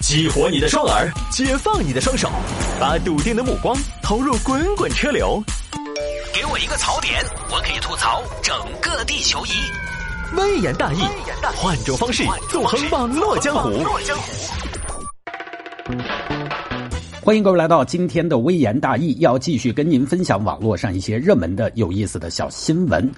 激活你的双耳，解放你的双手，把笃定的目光投入滚滚车流。给我一个槽点，我可以吐槽整个地球仪。微言大义，换种方式纵横网络江湖。欢迎各位来到今天的微言大义，要继续跟您分享网络上一些热门的、有意思的小新闻。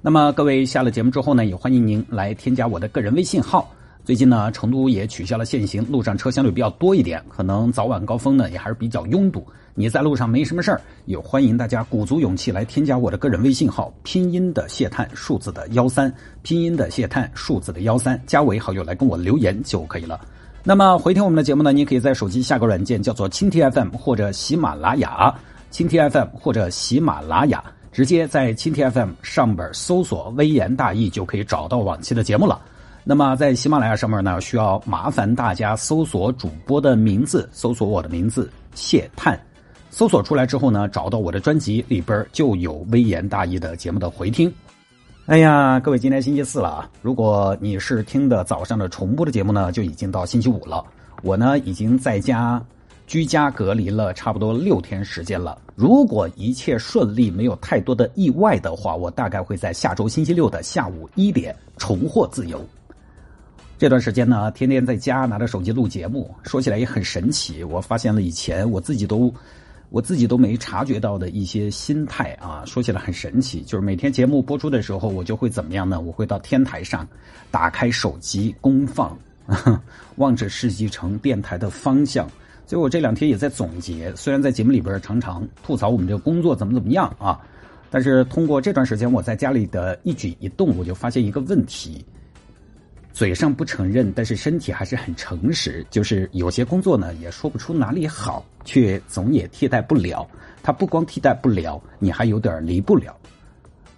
那么各位下了节目之后呢，也欢迎您来添加我的个人微信号。最近呢，成都也取消了限行，路上车相对比较多一点，可能早晚高峰呢也还是比较拥堵。你在路上没什么事儿，也欢迎大家鼓足勇气来添加我的个人微信号，拼音的谢探，数字的幺三，拼音的谢探，数字的幺三，加为好友来跟我留言就可以了。那么回听我们的节目呢，你可以在手机下个软件叫做蜻蜓 FM 或者喜马拉雅，蜻蜓 FM 或者喜马拉雅，直接在蜻蜓 FM 上边搜索“微言大义”就可以找到往期的节目了。那么在喜马拉雅上面呢，需要麻烦大家搜索主播的名字，搜索我的名字谢探，搜索出来之后呢，找到我的专辑里边就有微言大义的节目的回听。哎呀，各位，今天星期四了啊！如果你是听的早上的重播的节目呢，就已经到星期五了。我呢，已经在家居家隔离了差不多六天时间了。如果一切顺利，没有太多的意外的话，我大概会在下周星期六的下午一点重获自由。这段时间呢，天天在家拿着手机录节目，说起来也很神奇。我发现了以前我自己都我自己都没察觉到的一些心态啊，说起来很神奇。就是每天节目播出的时候，我就会怎么样呢？我会到天台上，打开手机公放，望着世纪城电台的方向。所以我这两天也在总结，虽然在节目里边常常吐槽我们这个工作怎么怎么样啊，但是通过这段时间我在家里的一举一动，我就发现一个问题。嘴上不承认，但是身体还是很诚实。就是有些工作呢，也说不出哪里好，却总也替代不了。它不光替代不了，你还有点离不了。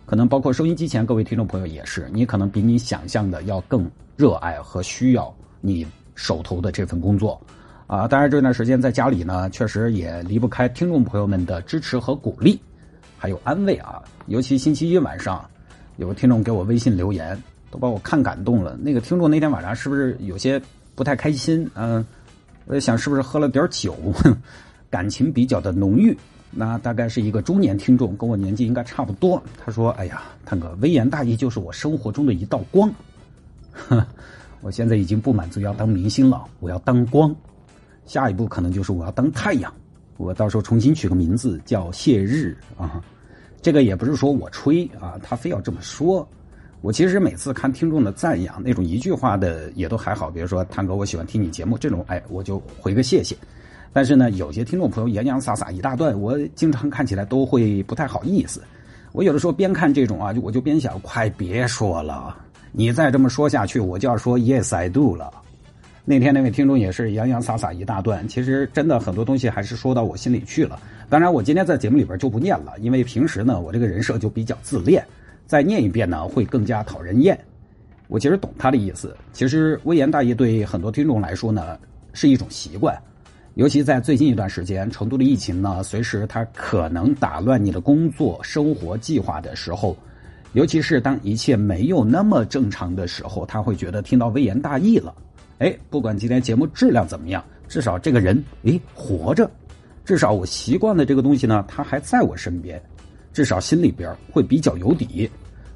可能包括收音机前各位听众朋友也是，你可能比你想象的要更热爱和需要你手头的这份工作啊。当然这段时间在家里呢，确实也离不开听众朋友们的支持和鼓励，还有安慰啊。尤其星期一晚上，有个听众给我微信留言。都把我看感动了。那个听众那天晚上是不是有些不太开心？嗯，我在想是不是喝了点酒，感情比较的浓郁。那大概是一个中年听众，跟我年纪应该差不多。他说：“哎呀，探哥，微言大义就是我生活中的一道光。我现在已经不满足要当明星了，我要当光。下一步可能就是我要当太阳。我到时候重新取个名字叫谢日啊。这个也不是说我吹啊，他非要这么说。”我其实每次看听众的赞扬，那种一句话的也都还好，比如说“探哥，我喜欢听你节目”这种，哎，我就回个谢谢。但是呢，有些听众朋友洋洋洒洒一大段，我经常看起来都会不太好意思。我有的时候边看这种啊，就我就边想，快别说了，你再这么说下去，我就要说 “Yes I do” 了。那天那位听众也是洋洋洒洒一大段，其实真的很多东西还是说到我心里去了。当然，我今天在节目里边就不念了，因为平时呢，我这个人设就比较自恋。再念一遍呢，会更加讨人厌。我其实懂他的意思。其实微言大义对很多听众来说呢，是一种习惯。尤其在最近一段时间，成都的疫情呢，随时它可能打乱你的工作生活计划的时候，尤其是当一切没有那么正常的时候，他会觉得听到微言大义了。哎，不管今天节目质量怎么样，至少这个人哎活着，至少我习惯的这个东西呢，他还在我身边。至少心里边会比较有底，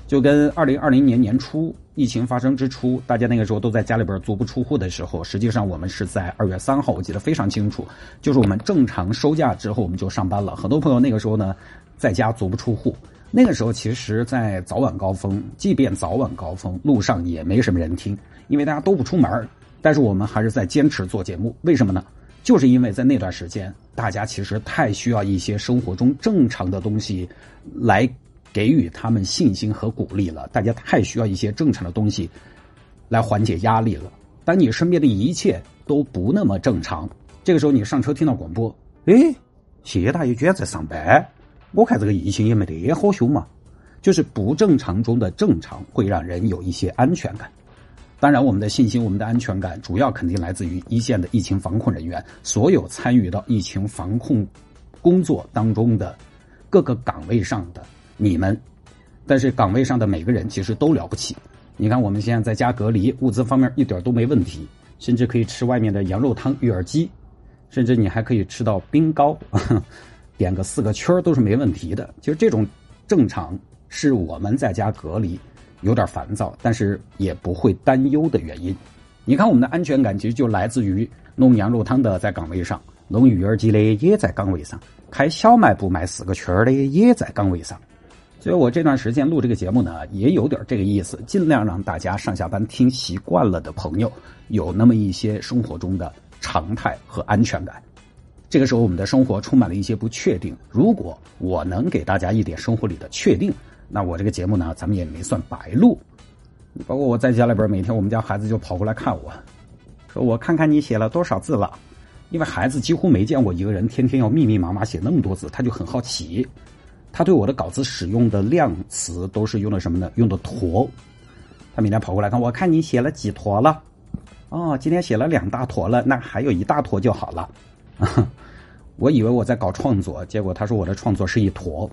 就跟二零二零年年初疫情发生之初，大家那个时候都在家里边足不出户的时候，实际上我们是在二月三号，我记得非常清楚，就是我们正常收假之后我们就上班了。很多朋友那个时候呢，在家足不出户，那个时候其实，在早晚高峰，即便早晚高峰路上也没什么人听，因为大家都不出门，但是我们还是在坚持做节目，为什么呢？就是因为在那段时间，大家其实太需要一些生活中正常的东西，来给予他们信心和鼓励了。大家太需要一些正常的东西，来缓解压力了。当你身边的一切都不那么正常，这个时候你上车听到广播，哎，谢大爷居然在上班，我看这个疫情也没得好凶嘛。就是不正常中的正常，会让人有一些安全感。当然，我们的信心、我们的安全感，主要肯定来自于一线的疫情防控人员，所有参与到疫情防控工作当中的各个岗位上的你们。但是岗位上的每个人其实都了不起。你看，我们现在在家隔离，物资方面一点都没问题。甚至可以吃外面的羊肉汤、育儿鸡，甚至你还可以吃到冰糕，点个四个圈都是没问题的。其实这种正常是我们在家隔离有点烦躁，但是也不会担忧的原因。你看，我们的安全感其实就来自于弄羊肉汤的在岗位上，弄育儿鸡的也在岗位上，开小卖部卖四个圈的也在岗位上。所以我这段时间录这个节目呢，也有点这个意思，尽量让大家上下班听习惯了的朋友，有那么一些生活中的常态和安全感。这个时候，我们的生活充满了一些不确定。如果我能给大家一点生活里的确定，那我这个节目呢，咱们也没算白录。包括我在家里边，每天我们家孩子就跑过来看我，说我看看你写了多少字了。因为孩子几乎没见过一个人天天要密密麻麻写那么多字，他就很好奇。他对我的稿子使用的量词都是用的什么呢？用的坨。他每天跑过来看，我看你写了几坨了？哦，今天写了两大坨了，那还有一大坨就好了。我以为我在搞创作，结果他说我的创作是一坨。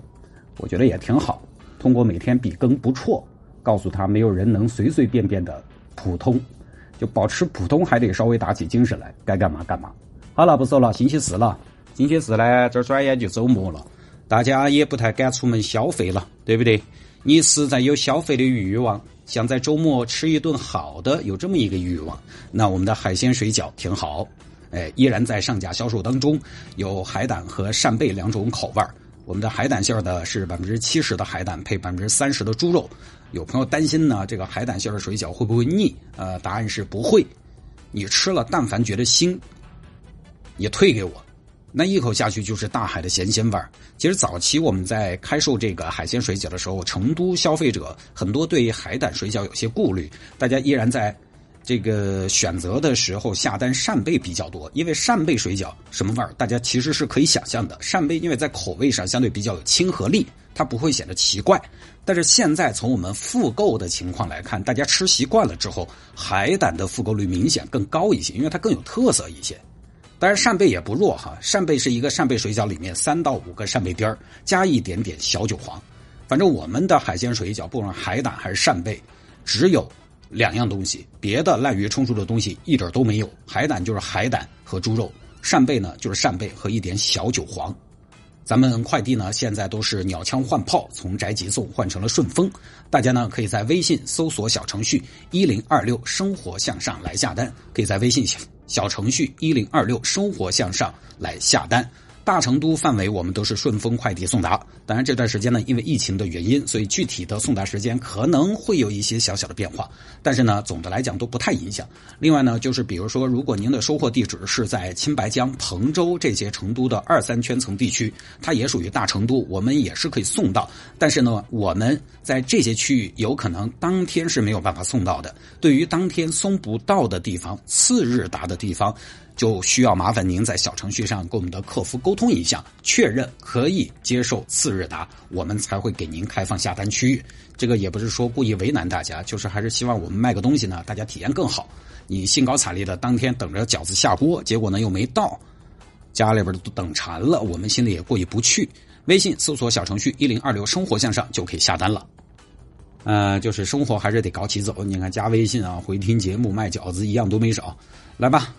我觉得也挺好，通过每天笔耕不辍，告诉他没有人能随随便便的普通，就保持普通还得稍微打起精神来，该干嘛干嘛。好了，不说了，星期四了，星期四呢，这转眼就周末了。大家也不太敢出门消费了，对不对？你实在有消费的欲望，想在周末吃一顿好的，有这么一个欲望，那我们的海鲜水饺挺好，哎，依然在上架销售当中，有海胆和扇贝两种口味我们的海胆馅的是百分之七十的海胆配百分之三十的猪肉。有朋友担心呢，这个海胆馅的水饺会不会腻？呃，答案是不会。你吃了，但凡觉得腥，也退给我。那一口下去就是大海的咸鲜味儿。其实早期我们在开售这个海鲜水饺的时候，成都消费者很多对海胆水饺有些顾虑，大家依然在这个选择的时候下单扇贝比较多，因为扇贝水饺什么味儿，大家其实是可以想象的。扇贝因为在口味上相对比较有亲和力，它不会显得奇怪。但是现在从我们复购的情况来看，大家吃习惯了之后，海胆的复购率明显更高一些，因为它更有特色一些。当然扇贝也不弱哈，扇贝是一个扇贝水饺里面三到五个扇贝丁儿加一点点小韭黄，反正我们的海鲜水饺不管海胆还是扇贝，只有两样东西，别的滥竽充数的东西一点都没有。海胆就是海胆和猪肉，扇贝呢就是扇贝和一点小韭黄。咱们快递呢现在都是鸟枪换炮，从宅急送换成了顺丰，大家呢可以在微信搜索小程序一零二六生活向上来下单，可以在微信小程序一零二六生活向上来下单。大成都范围我们都是顺丰快递送达，当然这段时间呢，因为疫情的原因，所以具体的送达时间可能会有一些小小的变化，但是呢，总的来讲都不太影响。另外呢，就是比如说，如果您的收货地址是在青白江、彭州这些成都的二三圈层地区，它也属于大成都，我们也是可以送到。但是呢，我们在这些区域有可能当天是没有办法送到的。对于当天送不到的地方，次日达的地方。就需要麻烦您在小程序上跟我们的客服沟通一下，确认可以接受次日达，我们才会给您开放下单区域。这个也不是说故意为难大家，就是还是希望我们卖个东西呢，大家体验更好。你兴高采烈的当天等着饺子下锅，结果呢又没到，家里边都等馋了，我们心里也过意不去。微信搜索小程序一零二六生活向上就可以下单了。呃，就是生活还是得搞起走。你看加微信啊，回听节目卖饺子一样都没少。来吧。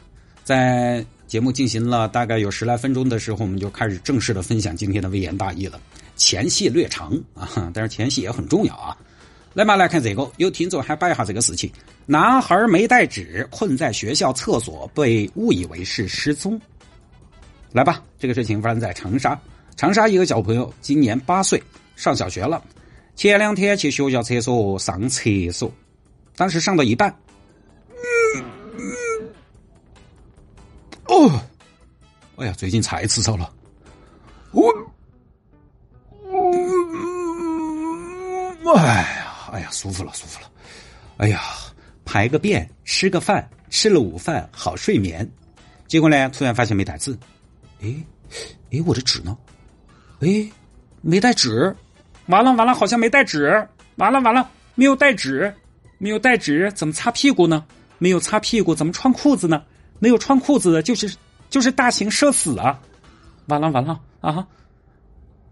在节目进行了大概有十来分钟的时候，我们就开始正式的分享今天的微言大义了。前戏略长 啊，但是前戏也很重要啊。来嘛，来看这个，有听众还摆一下这个事情：男孩没带纸，困在学校厕所，被误以为是失踪。来吧，这个事情发生在长沙。长沙一个小朋友今年八岁，上小学了。前两天去学校厕所上厕所，当时上到一半。哦，哎呀，最近菜吃少了。我，哎呀，哎呀，舒服了，舒服了。哎呀，排个便，吃个饭，吃了午饭，好睡眠。结果呢，突然发现没带纸。哎，哎，我的纸呢？哎，没带纸。完了完了，好像没带纸。完了完了，没有带纸，没有带纸，怎么擦屁股呢？没有擦屁股，怎么穿裤子呢？没有穿裤子的就是就是大型社死啊！完了完了啊！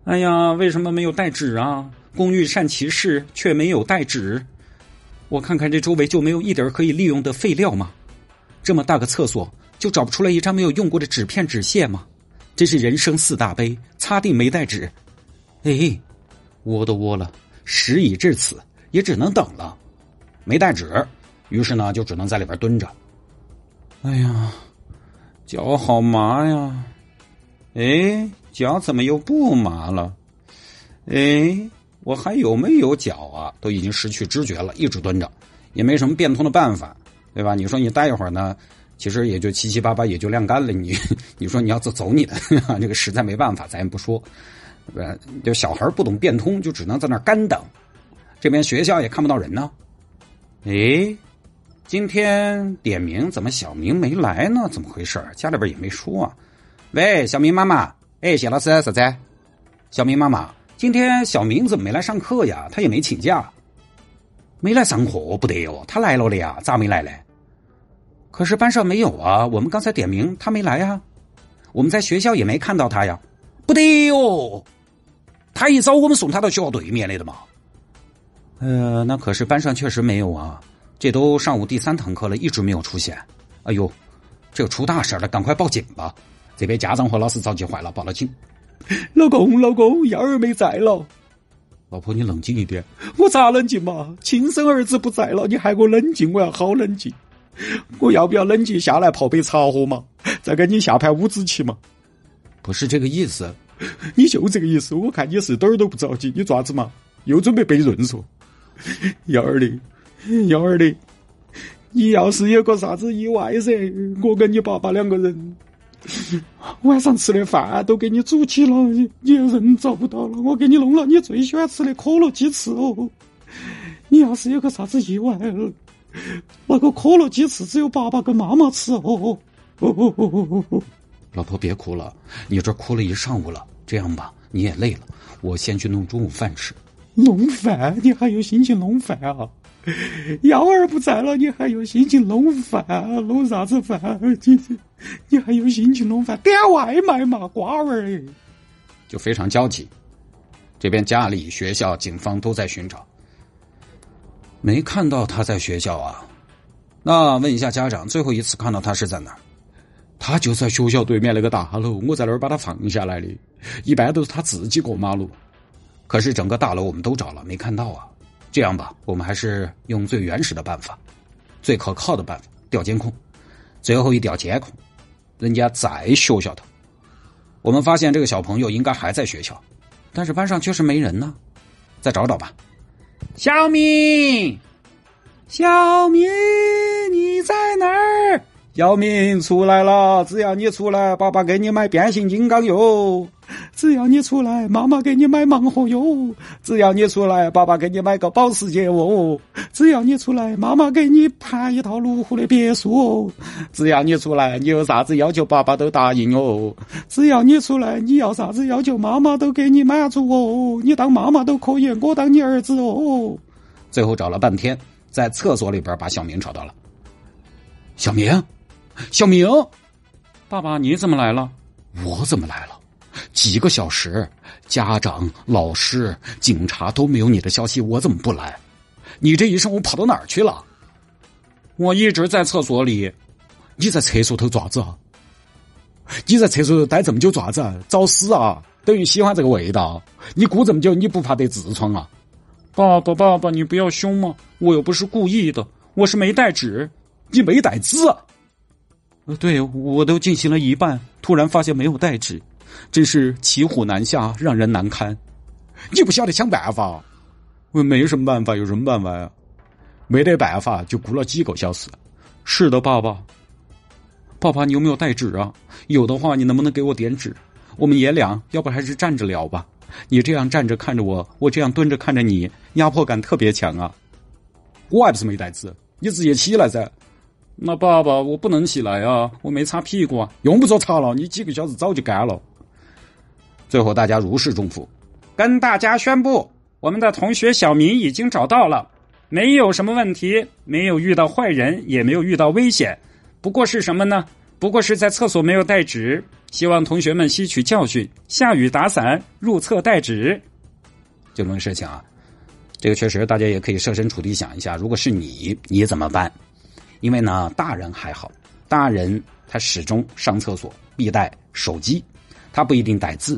哎呀，为什么没有带纸啊？工欲善其事，却没有带纸。我看看这周围就没有一点可以利用的废料吗？这么大个厕所，就找不出来一张没有用过的纸片纸屑吗？真是人生四大悲，擦腚没带纸。哎，窝都窝了，事已至此，也只能等了。没带纸，于是呢，就只能在里边蹲着。哎呀，脚好麻呀！哎，脚怎么又不麻了？哎，我还有没有脚啊？都已经失去知觉了，一直蹲着，也没什么变通的办法，对吧？你说你待一会儿呢？其实也就七七八八也就晾干了。你 你说你要走走你的，这个实在没办法，咱也不说。呃，就小孩不懂变通，就只能在那干等。这边学校也看不到人呢。哎，今天点名怎么小明没来呢？怎么回事？家里边也没说啊。喂，小明妈妈。哎，谢老师，啥子？小明妈妈，今天小明怎么没来上课呀？他也没请假，没来上课不得哦。他来了的呀，咋没来嘞？可是班上没有啊，我们刚才点名他没来呀，我们在学校也没看到他呀，不得哟，他一早我们送他到学校对面来的嘛。呃，那可是班上确实没有啊，这都上午第三堂课了，一直没有出现。哎呦，这出大事了，赶快报警吧！这边家长和老师着急坏了，报了警。老公，老公，幺儿没在了。老婆，你冷静一点。我咋冷静嘛？亲生儿子不在了，你还我冷静？我要好冷静。我要不要冷静下来泡杯茶喝嘛？再给你下盘五子棋嘛？不是这个意思，你就这个意思。我看你是点儿都不着急，你爪子嘛？又准备背论嗦？幺儿的，幺儿的，你要是有个啥子意外噻，我跟你爸爸两个人晚上吃的饭都给你煮起了，你人找不到了，我给你弄了你最喜欢吃的可乐鸡翅哦。你要是有个啥子意外。那个可乐鸡翅只有爸爸跟妈妈吃哦。老婆别哭了，你这哭了一上午了。这样吧，你也累了，我先去弄中午饭吃。弄饭？你还有心情弄饭啊？幺儿不在了，你还有心情弄饭？弄啥子饭？你你还有心情弄饭？点外卖嘛，瓜娃儿。就非常焦急。这边家里、学校、警方都在寻找。没看到他在学校啊？那问一下家长，最后一次看到他是在哪？他就在学校对面那个大楼，我在那儿把他放下来的。一般都是他自己过马路，可是整个大楼我们都找了，没看到啊。这样吧，我们还是用最原始的办法，最可靠的办法调监控。最后一调监控，人家在学校头。我们发现这个小朋友应该还在学校，但是班上确实没人呢。再找找吧。小明，小明，你在哪儿？小明出来了，只要你出来，爸爸给你买变形金刚哟；只要你出来，妈妈给你买盲盒哟；只要你出来，爸爸给你买个保时捷哦；只要你出来，妈妈给你盘一套路虎的别墅哦；只要你出来，你有啥子要求，爸爸都答应哦；只要你出来，你要啥子要求，妈妈都给你满足哦。你当妈妈都可以，我当你儿子哦。最后找了半天，在厕所里边把小明找到了。小明。小明，爸爸，你怎么来了？我怎么来了？几个小时，家长、老师、警察都没有你的消息，我怎么不来？你这一上午跑到哪儿去了？我一直在厕所里。你在厕所头爪子？你在厕所头待这么久爪子？找死啊！等于喜欢这个味道。你咕这么久，你不怕得痔疮啊？爸爸，爸爸，你不要凶嘛！我又不是故意的，我是没带纸。你没带纸？呃，对我都进行了一半，突然发现没有带纸，真是骑虎难下，让人难堪。你不晓得想办法？我没什么办法，有什么办法呀？没得办法，就鼓了几个小时。是的，爸爸。爸爸，你有没有带纸啊？有的话，你能不能给我点纸？我们爷俩要不还是站着聊吧？你这样站着看着我，我这样蹲着看着你，压迫感特别强啊。我还不是没带纸，你直接起来噻。那爸爸，我不能起来啊！我没擦屁股啊！用不着擦了，你几个小时早就干了。最后大家如释重负，跟大家宣布，我们的同学小明已经找到了，没有什么问题，没有遇到坏人，也没有遇到危险。不过是什么呢？不过是在厕所没有带纸，希望同学们吸取教训，下雨打伞，入厕带纸。这种事情啊，这个确实大家也可以设身处地想一下，如果是你，你怎么办？因为呢，大人还好，大人他始终上厕所必带手机，他不一定带纸，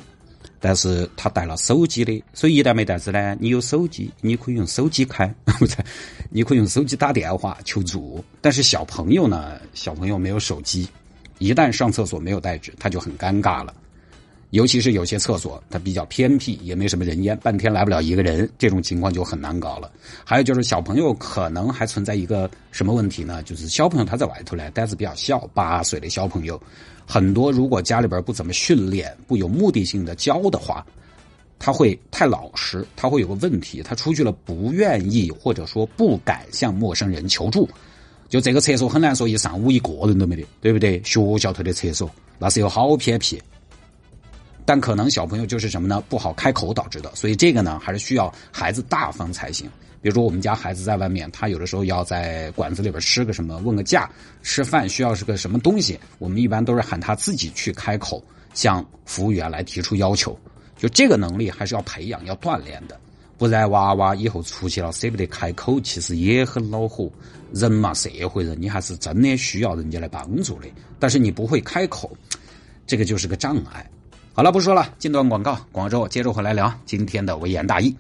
但是他带了手机的，所以一旦没带纸呢，你有手机，你可以用手机开，不是，你可以用手机打电话求助。但是小朋友呢，小朋友没有手机，一旦上厕所没有带纸，他就很尴尬了。尤其是有些厕所它比较偏僻，也没什么人烟，半天来不了一个人，这种情况就很难搞了。还有就是小朋友可能还存在一个什么问题呢？就是小朋友他在外头呢，胆子比较小，八岁的小朋友，很多如果家里边不怎么训练，不有目的性的教的话，他会太老实，他会有个问题，他出去了不愿意或者说不敢向陌生人求助。就这个厕所很难说一上午一个人都没得，对不对？学校头的厕所那是有好偏僻。但可能小朋友就是什么呢？不好开口导致的，所以这个呢，还是需要孩子大方才行。比如说，我们家孩子在外面，他有的时候要在馆子里边吃个什么，问个价，吃饭需要是个什么东西，我们一般都是喊他自己去开口，向服务员来提出要求。就这个能力还是要培养、要锻炼的，不然娃娃以后出去了舍不得开口，其实也很恼火。人嘛，社会人，你还是真的需要人家来帮助的。但是你不会开口，这个就是个障碍。好了，不说了，进段广告，广州接着回来聊今天的微言大义。